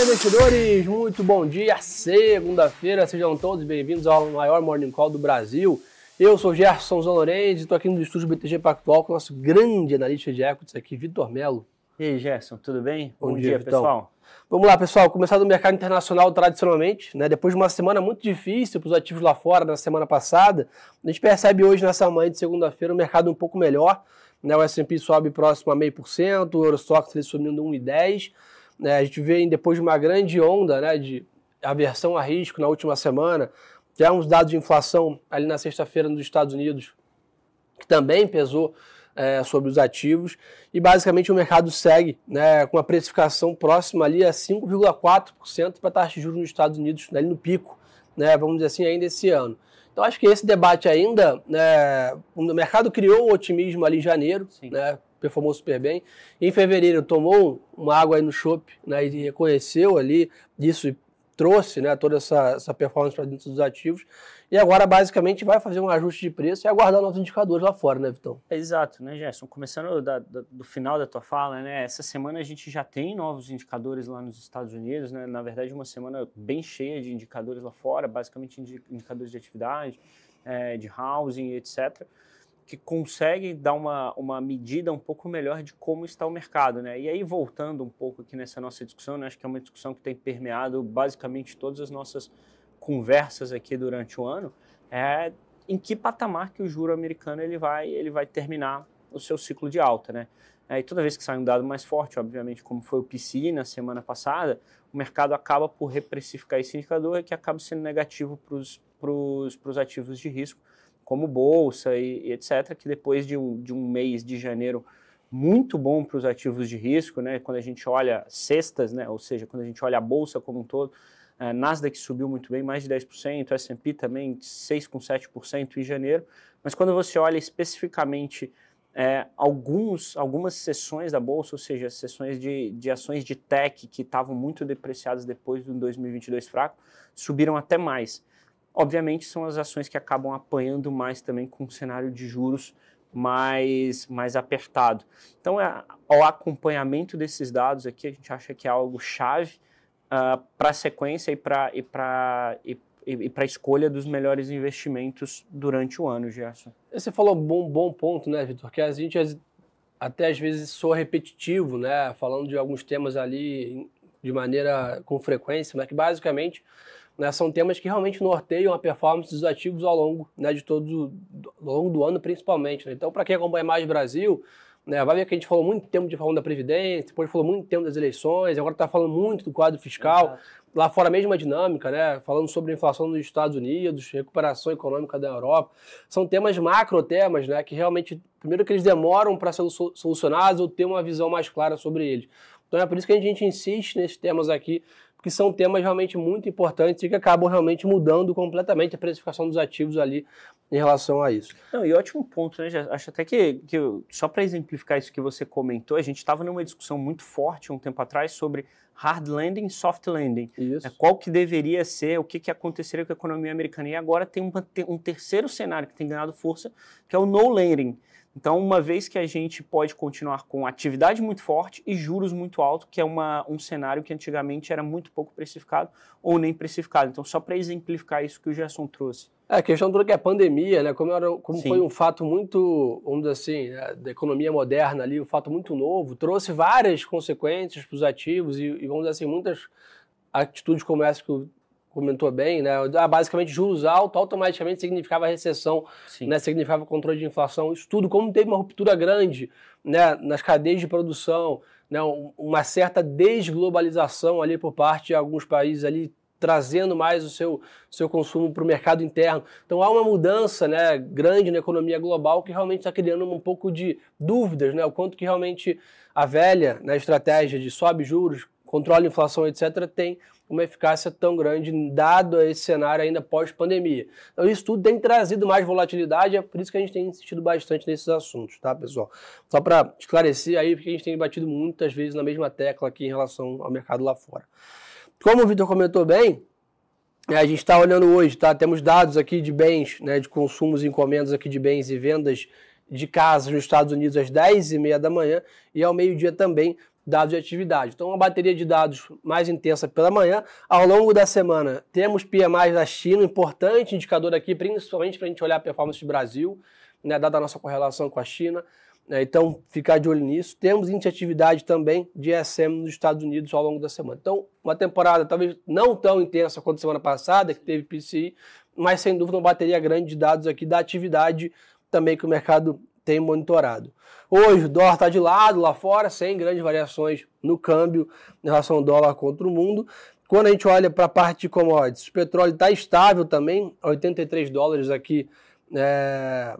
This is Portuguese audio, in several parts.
Olá, investidores! Muito bom dia, segunda-feira. Sejam todos bem-vindos ao maior Morning Call do Brasil. Eu sou Gerson Zanorenzi, estou aqui no estúdio BTG Pactual com o nosso grande analista de equities aqui, Vitor Melo. E aí, Gerson, tudo bem? Bom, bom dia, dia pessoal. Vamos lá, pessoal. Começar do mercado internacional tradicionalmente, né? Depois de uma semana muito difícil para os ativos lá fora na semana passada, a gente percebe hoje, nessa manhã de segunda-feira, o mercado um pouco melhor. Né? O S&P sobe próximo a 0,5%, o Eurostox ele subindo 1,10%. Né? A gente vê depois de uma grande onda né, de aversão a risco na última semana, já uns dados de inflação ali na sexta-feira nos Estados Unidos, que também pesou é, sobre os ativos, e basicamente o mercado segue né, com a precificação próxima ali a 5,4% para a taxa de juros nos Estados Unidos, ali no pico, né, vamos dizer assim, ainda esse ano. Então acho que esse debate ainda, né, o mercado criou um otimismo ali em janeiro, né, performou super bem. Em fevereiro tomou uma água aí no chope né, e reconheceu ali isso e trouxe né, toda essa, essa performance para dentro dos ativos. E agora, basicamente, vai fazer um ajuste de preço e aguardar novos indicadores lá fora, né, Vitão? Exato, né, Gerson? Começando da, da, do final da tua fala, né? Essa semana a gente já tem novos indicadores lá nos Estados Unidos, né? Na verdade, uma semana bem cheia de indicadores lá fora, basicamente indicadores de atividade, é, de housing, etc que consegue dar uma, uma medida um pouco melhor de como está o mercado, né? E aí, voltando um pouco aqui nessa nossa discussão, né, acho que é uma discussão que tem permeado basicamente todas as nossas conversas aqui durante o ano, é em que patamar que o juro americano ele vai, ele vai terminar o seu ciclo de alta, né? É, e toda vez que sai um dado mais forte, obviamente, como foi o PCI na semana passada, o mercado acaba por reprecificar esse indicador que acaba sendo negativo para os ativos de risco, como bolsa e, e, etc., que depois de um, de um mês de janeiro muito bom para os ativos de risco, né? quando a gente olha cestas, né? ou seja, quando a gente olha a bolsa como um todo, a Nasdaq subiu muito bem, mais de 10%, S&P também 6,7% em janeiro, mas quando você olha especificamente é, alguns, algumas sessões da bolsa, ou seja, sessões de, de ações de tech que estavam muito depreciadas depois do 2022 fraco, subiram até mais. Obviamente são as ações que acabam apanhando mais também com um cenário de juros mais, mais apertado. Então, é, o acompanhamento desses dados aqui, a gente acha que é algo chave uh, ah, para a sequência e para e e, e, para a escolha dos melhores investimentos durante o ano, Gerson. Você falou um bom, bom ponto, né, Vitor? Que a gente até às vezes soa repetitivo, né? Falando de alguns temas ali de maneira com frequência, mas que basicamente né, são temas que realmente norteiam a performance dos ativos ao longo né, de todo ao longo do ano, principalmente. Né? Então, para quem acompanha mais Brasil, né, vai ver que a gente falou muito tempo de falando da Previdência, depois falou muito tempo das eleições, agora está falando muito do quadro fiscal. Lá fora a mesma dinâmica, né? Falando sobre a inflação nos Estados Unidos, recuperação econômica da Europa. São temas macro temas, né? Que realmente, primeiro que eles demoram para ser solucionados ou ter uma visão mais clara sobre eles. Então é por isso que a gente insiste nesses temas aqui, porque são temas realmente muito importantes e que acabam realmente mudando completamente a precificação dos ativos ali em relação a isso. Não, e ótimo ponto, né? Acho até que, que só para exemplificar isso que você comentou, a gente estava numa discussão muito forte um tempo atrás sobre hard landing e soft landing. Isso. É, qual que deveria ser, o que, que aconteceria com a economia americana. E agora tem uma, um terceiro cenário que tem ganhado força, que é o no landing. Então, uma vez que a gente pode continuar com atividade muito forte e juros muito altos, que é uma, um cenário que antigamente era muito pouco precificado ou nem precificado. Então, só para exemplificar isso que o Gerson trouxe. É, a questão toda que é a pandemia, né? Como, era, como foi um fato muito, vamos dizer assim, né, da economia moderna ali, um fato muito novo, trouxe várias consequências para os ativos e, e, vamos dizer assim, muitas atitudes como essa que o comentou bem, né? Ah, basicamente, juros altos automaticamente significava recessão, né? significava controle de inflação. Isso tudo, como teve uma ruptura grande né? nas cadeias de produção, né? uma certa desglobalização ali por parte de alguns países ali trazendo mais o seu, seu consumo para o mercado interno. Então há uma mudança né, grande na economia global que realmente está criando um pouco de dúvidas, né, o quanto que realmente a velha né, estratégia de sobe juros, controle a inflação, etc., tem uma eficácia tão grande, dado esse cenário ainda pós-pandemia. Então, isso tudo tem trazido mais volatilidade, é por isso que a gente tem insistido bastante nesses assuntos, tá, pessoal? Só para esclarecer aí, porque a gente tem batido muitas vezes na mesma tecla aqui em relação ao mercado lá fora. Como o Vitor comentou bem, é, a gente está olhando hoje, tá? Temos dados aqui de bens, né, de consumos e encomendas aqui de bens e vendas de casas nos Estados Unidos às 10h30 da manhã e ao meio-dia também dados de atividade. Então, uma bateria de dados mais intensa pela manhã. Ao longo da semana, temos PMI da China, importante indicador aqui, principalmente para a gente olhar a performance do Brasil, né, dada a nossa correlação com a China. Né, então, ficar de olho nisso. Temos índice de atividade também de ESM nos Estados Unidos ao longo da semana. Então, uma temporada talvez não tão intensa quanto semana passada, que teve PCI, mas sem dúvida uma bateria grande de dados aqui da atividade também que o mercado tem monitorado. Hoje o dólar está de lado lá fora, sem grandes variações no câmbio em relação ao dólar contra o mundo. Quando a gente olha para a parte de commodities, o petróleo está estável também, 83 dólares aqui é,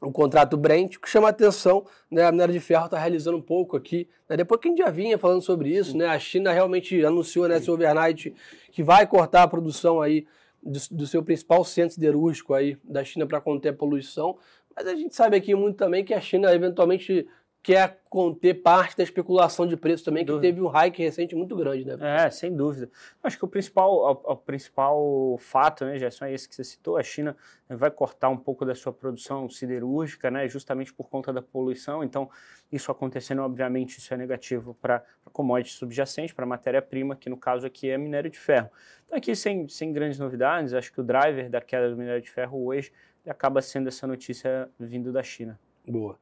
o contrato Brent. O que chama atenção, né, a minério de ferro está realizando um pouco aqui. Né, depois que a gente já vinha falando sobre isso, né, a China realmente anunciou nesse overnight que vai cortar a produção aí do, do seu principal centro siderúrgico aí da China para conter a poluição. Mas a gente sabe aqui muito também que a China eventualmente quer conter parte da especulação de preço também, que teve um hike recente muito grande, né? É, sem dúvida. Acho que o principal, o, o principal fato, né, Gerson, é esse que você citou, a China vai cortar um pouco da sua produção siderúrgica, né, justamente por conta da poluição, então isso acontecendo, obviamente, isso é negativo para commodities subjacentes, para matéria-prima, que no caso aqui é minério de ferro. Então aqui, sem, sem grandes novidades, acho que o driver da queda do minério de ferro hoje acaba sendo essa notícia vindo da China. Boa.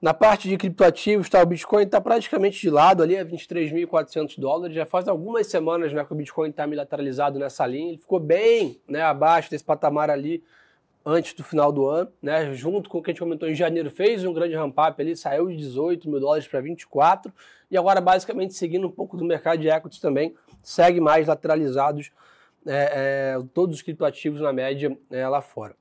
Na parte de criptoativos, tá, o Bitcoin está praticamente de lado ali, a 23.400 dólares. Já faz algumas semanas né, que o Bitcoin está bilateralizado nessa linha. Ele ficou bem né, abaixo desse patamar ali antes do final do ano, né? Junto com o que a gente comentou em janeiro, fez um grande ramp-up ali, saiu de 18 mil dólares para 24 e agora basicamente seguindo um pouco do mercado de equities também, segue mais lateralizados é, é, todos os criptoativos na média é, lá fora.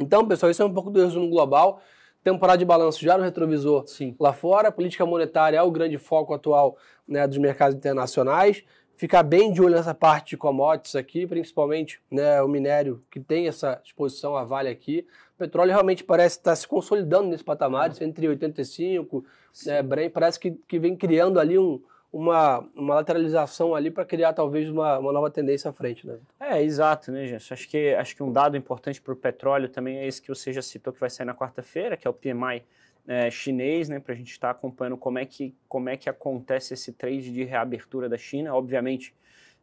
Então, pessoal, isso é um pouco do resumo global. Temporada de balanço já no retrovisor Sim. lá fora. Política monetária é o grande foco atual né, dos mercados internacionais. Ficar bem de olho nessa parte de commodities aqui, principalmente né, o minério, que tem essa exposição a Vale aqui. O petróleo realmente parece estar se consolidando nesse patamar, uhum. entre 85, né, Brent, parece que, que vem criando ali um, uma, uma lateralização ali para criar talvez uma, uma nova tendência à frente, né? É, exato, né, gente? Acho que, acho que um dado importante para o petróleo também é esse que você já citou que vai sair na quarta-feira, que é o PMI é, chinês, né? Para a gente estar tá acompanhando como é, que, como é que acontece esse trade de reabertura da China. Obviamente,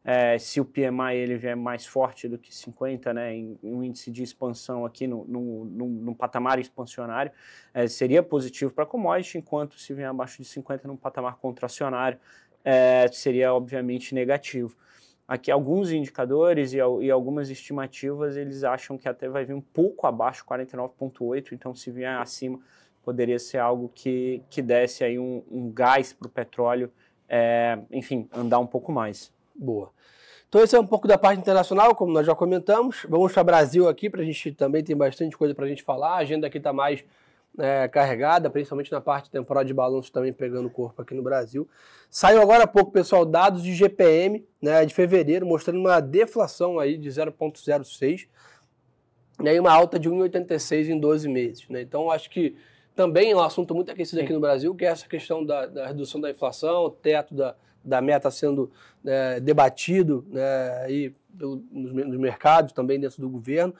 é, se o PMI ele vier mais forte do que 50, né, em, em um índice de expansão aqui no, no, no, patamar expansionário, é, seria positivo para a commodity, enquanto se vier abaixo de 50 num patamar contracionário, é, seria obviamente negativo. Aqui alguns indicadores e, e, algumas estimativas, eles acham que até vai vir um pouco abaixo, 49,8, então se vier acima, poderia ser algo que, que desse aí um, um gás para o petróleo, é, enfim, andar um pouco mais. Boa. Então esse é um pouco da parte internacional, como nós já comentamos. Vamos para o Brasil aqui, para a gente também tem bastante coisa para a gente falar. A agenda aqui está mais é, carregada, principalmente na parte temporal de balanço também pegando corpo aqui no Brasil. Saiu agora há pouco, pessoal, dados de GPM né, de fevereiro, mostrando uma deflação aí de 0,06 né, e uma alta de 1,86 em 12 meses. Né? Então acho que também é um assunto muito aquecido aqui no Brasil, que é essa questão da, da redução da inflação, teto da, da meta sendo é, debatido né, aí pelo, nos, nos, mercados, também dentro do governo.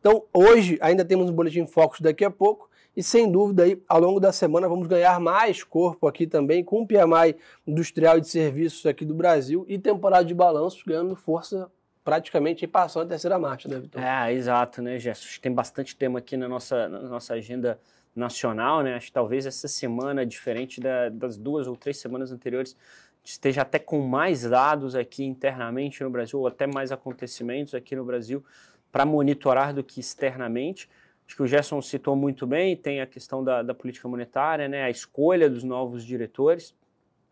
Então, hoje ainda temos um boletim Focus daqui a pouco, e sem dúvida aí, ao longo da semana vamos ganhar mais corpo aqui também, com o PMI industrial e de serviços aqui do Brasil e temporada de balanços ganhando força praticamente passando a terceira marcha, né, Vitor? É, exato, né, Gerson? Tem bastante tema aqui na nossa, na nossa agenda nacional, né? Acho que talvez essa semana, diferente da, das duas ou três semanas anteriores, esteja até com mais dados aqui internamente no Brasil, ou até mais acontecimentos aqui no Brasil para monitorar do que externamente. Acho que o Gerson citou muito bem, tem a questão da, da política monetária, né, a escolha dos novos diretores.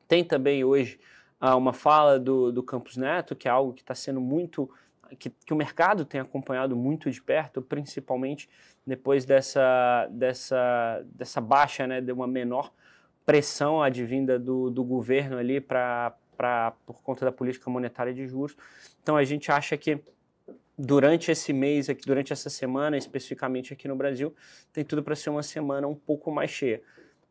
Tem também hoje ah, uma fala do, do Campos Neto, que é algo que está sendo muito. Que, que, o mercado tem acompanhado muito de perto, principalmente depois dessa, dessa, dessa baixa, né, de uma menor pressão advinda do, do governo ali para por conta da política monetária de juros. Então a gente acha que durante esse mês, aqui, durante essa semana, especificamente aqui no Brasil, tem tudo para ser uma semana um pouco mais cheia.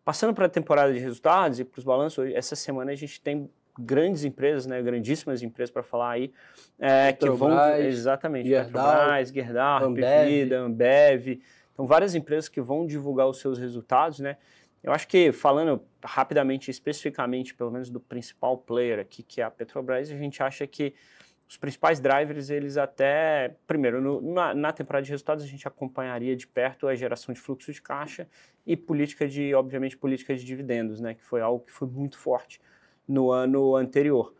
Passando para a temporada de resultados e para os balanços, essa semana a gente tem grandes empresas, né, grandíssimas empresas para falar aí, é, que vão exatamente, Gerdau, Petrobras, Gerdau, Ambev. Ambev, então várias empresas que vão divulgar os seus resultados, né, Eu acho que, falando rapidamente, especificamente, pelo menos do principal player aqui, que é a Petrobras, a gente acha que os principais drivers, eles até, primeiro, no, na, na, temporada de resultados, a gente acompanharia de perto a geração de fluxo de caixa e política de, obviamente, política de dividendos, né, que foi algo que foi muito forte no ano anterior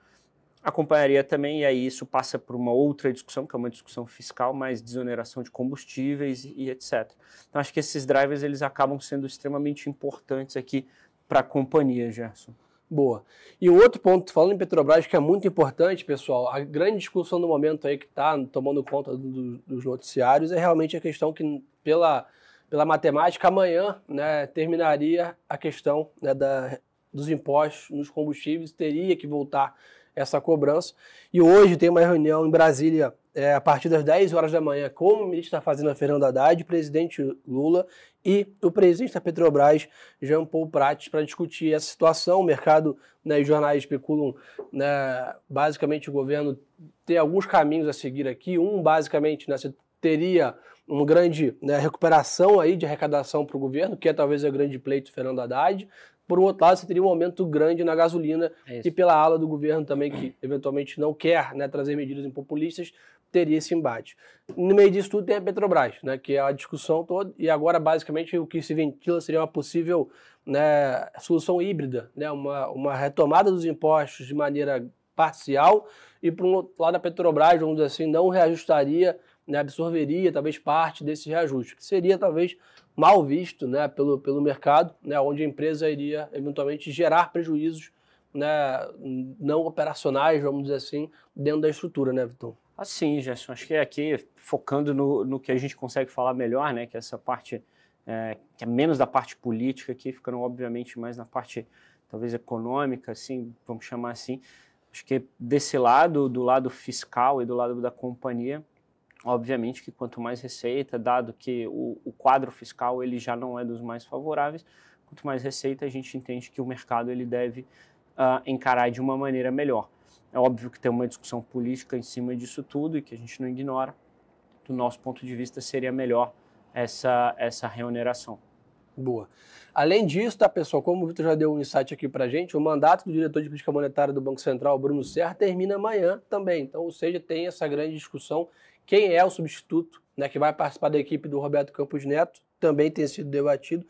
acompanharia também, e aí isso passa por uma outra discussão, que é uma discussão fiscal, mais desoneração de combustíveis e, etc. Então, acho que esses drivers eles acabam sendo extremamente importantes aqui para a companhia, Gerson. Boa. E o outro ponto, falando em Petrobras, que é muito importante, pessoal, a grande discussão do momento aí que está tomando conta do, dos noticiários é realmente a questão que, pela, pela matemática, amanhã né, terminaria a questão né, da, dos impostos nos combustíveis, teria que voltar essa cobrança. E hoje tem uma reunião em Brasília é, a partir das 10 horas da manhã com o ministro da Fazenda Fernando Haddad, o presidente Lula e o presidente da Petrobras, Jean Paul Prates, para discutir essa situação. O mercado né, os jornais especulam, né, basicamente, o governo tem alguns caminhos a seguir aqui. Um, basicamente, né, você teria uma grande né, recuperação aí de arrecadação para o governo, que é talvez o grande pleito Fernando Haddad. Por outro lado, você teria um aumento grande na gasolina é e pela ala do governo também, que eventualmente não quer né, trazer medidas impopulistas, teria esse embate. No meio disso tudo tem a Petrobras, né, que é a discussão toda, e agora basicamente o que se ventila seria uma possível né, solução híbrida, né, uma, uma retomada dos impostos de maneira parcial, e por um outro lado a Petrobras, vamos dizer assim, não reajustaria, né, absorveria talvez parte desse reajuste, que seria talvez mal visto né, pelo, pelo mercado, né, onde a empresa iria eventualmente gerar prejuízos né, não operacionais, vamos dizer assim, dentro da estrutura, né, Vitor? Assim, Gerson, acho que aqui, focando no, no que a gente consegue falar melhor, né, que é essa parte, é, que é menos da parte política aqui, ficando obviamente mais na parte, talvez, econômica, assim, vamos chamar assim, acho que desse lado, do lado fiscal e do lado da companhia, Obviamente que quanto mais receita, dado que o, o, quadro fiscal ele já não é dos mais favoráveis, quanto mais receita a gente entende que o mercado ele deve uh, encarar de uma maneira melhor. É óbvio que tem uma discussão política em cima disso tudo e que a gente não ignora. Do nosso ponto de vista, seria melhor essa, essa reoneração. Boa. Além disso, tá, pessoal, como o Vitor já deu um insight aqui para gente, o mandato do diretor de política monetária do Banco Central, Bruno Serra, termina amanhã também. Então, ou seja, tem essa grande discussão quem é o substituto né, que vai participar da equipe do Roberto Campos Neto? Também tem sido debatido.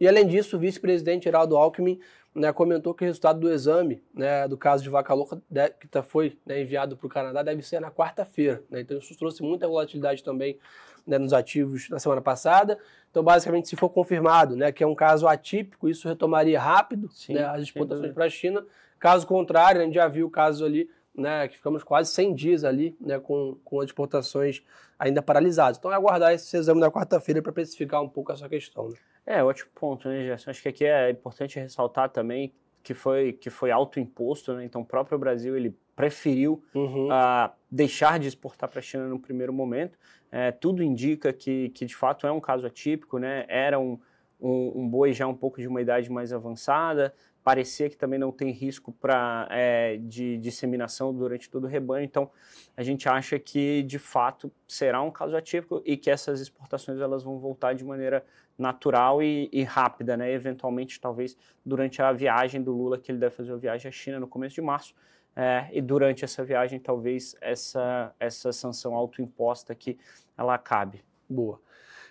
E além disso, o vice-presidente Geraldo Alckmin né, comentou que o resultado do exame né, do caso de vaca louca que tá, foi né, enviado para o Canadá deve ser na quarta-feira. Né? Então isso trouxe muita volatilidade também né, nos ativos na semana passada. Então, basicamente, se for confirmado né, que é um caso atípico, isso retomaria rápido Sim, as exportações para a China. Caso contrário, a gente já viu o caso ali né, que ficamos quase 100 dias ali né, com, com as exportações ainda paralisadas. Então é aguardar esse exame da quarta-feira para especificar um pouco essa questão. Né? É, ótimo ponto, né, Gerson? Acho que aqui é importante ressaltar também que foi, que foi autoimposto, né? então o próprio Brasil ele preferiu uhum. uh, deixar de exportar para a China no primeiro momento. É, tudo indica que, que de fato é um caso atípico, né? era um, um, um boi já um pouco de uma idade mais avançada, parecia que também não tem risco pra, é, de disseminação durante todo o rebanho. Então, a gente acha que, de fato, será um caso atípico e que essas exportações elas vão voltar de maneira natural e, e, rápida, né? Eventualmente, talvez, durante a viagem do Lula, que ele deve fazer a viagem à China no começo de março, é, e durante essa viagem, talvez, essa, essa sanção autoimposta aqui, ela acabe. Boa.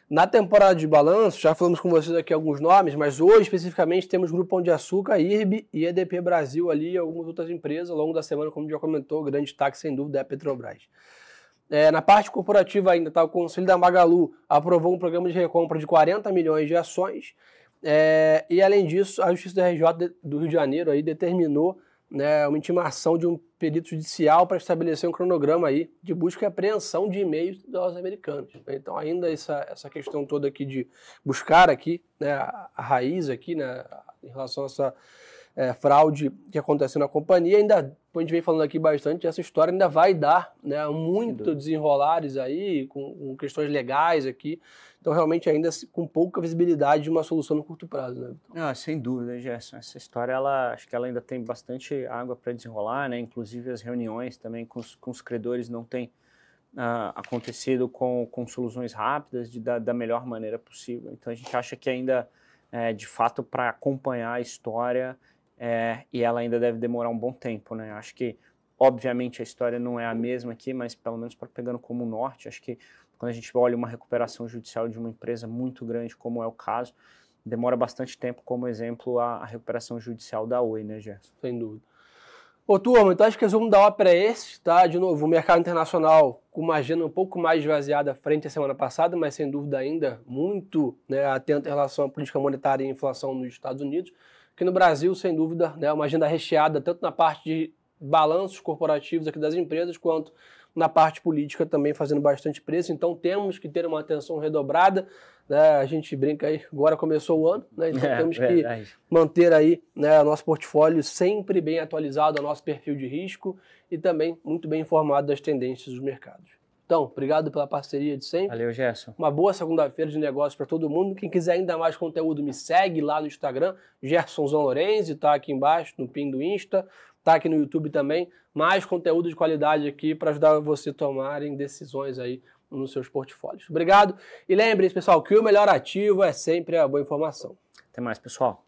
Na temporada de balanço, já falamos com vocês aqui alguns nomes, mas hoje especificamente temos Grupo Pão de Açúcar, IRB e EDP Brasil ali e algumas outras empresas. Ao longo da semana, como já comentou, o grande destaque sem dúvida é a Petrobras. É, na parte corporativa ainda, tá, o Conselho da Magalu aprovou um programa de recompra de 40 milhões de ações. É, e além disso, a Justiça da RJ do Rio de Janeiro aí determinou né, uma intimação de um perito judicial para estabelecer um cronograma aí de busca e apreensão de e-mails dos americanos. Então, ainda essa, essa questão toda aqui de buscar aqui né, a, a raiz aqui, né, em relação a essa é, fraude que aconteceu na companhia, ainda, a gente vem falando aqui bastante, essa história ainda vai dar né, muito desenrolares aí, com, com questões legais aqui, então, realmente, ainda com pouca visibilidade de uma solução no curto prazo. Né? Ah, sem dúvida, Gerson. Essa história, ela, acho que ela ainda tem bastante água para desenrolar, né? Inclusive, as reuniões também com os, com os credores não têm uh, acontecido com, com soluções rápidas, de, da, da melhor maneira possível. Então, a gente acha que ainda é, de fato para acompanhar a história é, e ela ainda deve demorar um bom tempo, né? Acho que, obviamente, a história não é a mesma aqui, mas pelo menos para pegando como norte, acho que quando a gente olha uma recuperação judicial de uma empresa muito grande, como é o caso, demora bastante tempo, como exemplo, a, a recuperação judicial da Oi, né, Gerson? Sem dúvida. Ô, turma, então acho que o resumo da ópera é esse, tá? De novo, o mercado internacional com uma agenda um pouco mais esvaziada frente à semana passada, mas sem dúvida ainda muito né, atento em relação à política monetária e inflação nos Estados Unidos. Que no Brasil, sem dúvida, né, uma agenda recheada tanto na parte de balanços corporativos aqui das empresas, quanto na parte política também fazendo bastante preço. Então temos que ter uma atenção redobrada. Né? A gente brinca aí, agora começou o ano, né? então é, temos verdade. que manter aí né, o nosso portfólio sempre bem atualizado nosso perfil de risco e também muito bem informado das tendências dos mercados. Então, obrigado pela parceria de sempre. Valeu, Gerson. Uma boa segunda-feira de negócios para todo mundo. Quem quiser ainda mais conteúdo, me segue lá no Instagram, Gerson Lorenzi, está aqui embaixo, no pin do Insta, está aqui no YouTube também. Mais conteúdo de qualidade aqui para ajudar você a tomarem decisões aí nos seus portfólios. Obrigado. E lembre-se, pessoal, que o melhor ativo é sempre a boa informação. Até mais, pessoal.